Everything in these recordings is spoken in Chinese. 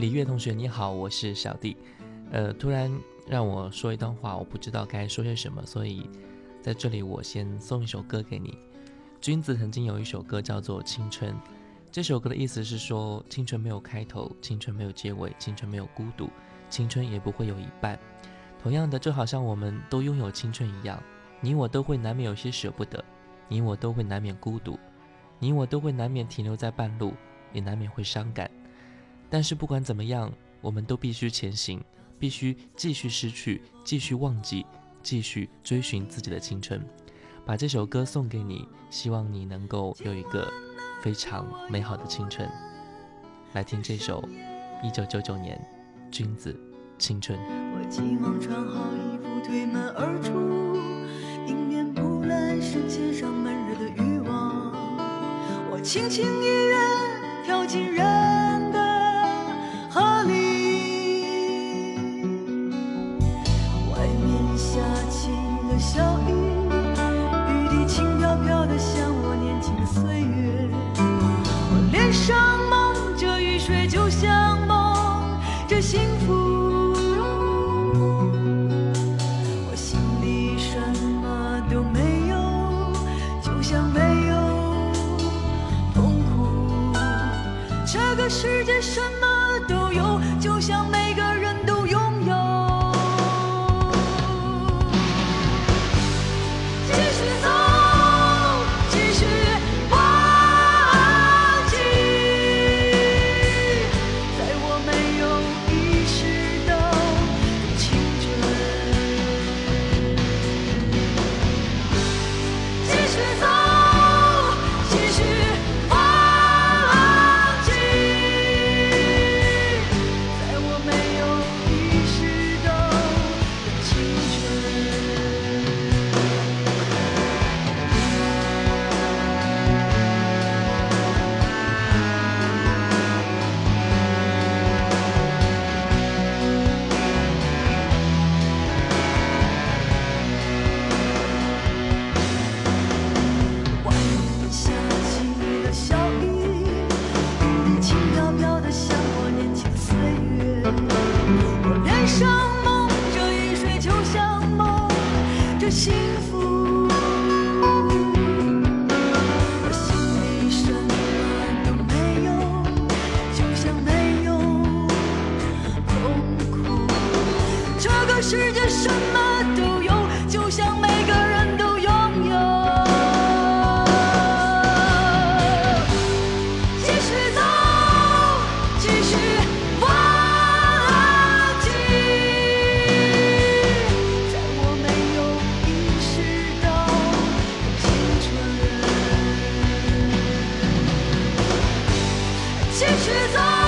李月同学你好，我是小弟。呃，突然让我说一段话，我不知道该说些什么，所以在这里我先送一首歌给你。君子曾经有一首歌叫做《青春》，这首歌的意思是说，青春没有开头，青春没有结尾，青春没有孤独，青春也不会有一半。同样的，就好像我们都拥有青春一样，你我都会难免有些舍不得，你我都会难免孤独，你我都会难免停留在半路，也难免会伤感。但是不管怎么样，我们都必须前行，必须继续失去，继续忘记，继续追寻自己的青春。把这首歌送给你，希望你能够有一个非常美好的青春。来听这首一九九九年《君子青春》。我急忙穿好衣服，推门而出，迎面扑来身线上闷热的欲望。我轻轻一跃，跳进人起了小雨。飘的像我年轻的岁月，我脸上蒙着雨水，就像蒙着幸福。我心里什么都没有，就像没有痛苦。这个世界什么都有，就像每个幸福，我心里什么都没有，就像没有痛苦。这个世界什么？继续走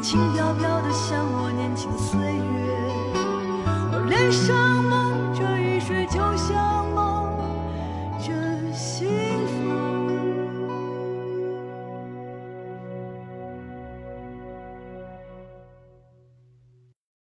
轻飘飘的，像我年轻岁月。我脸上蒙着雨水，就像。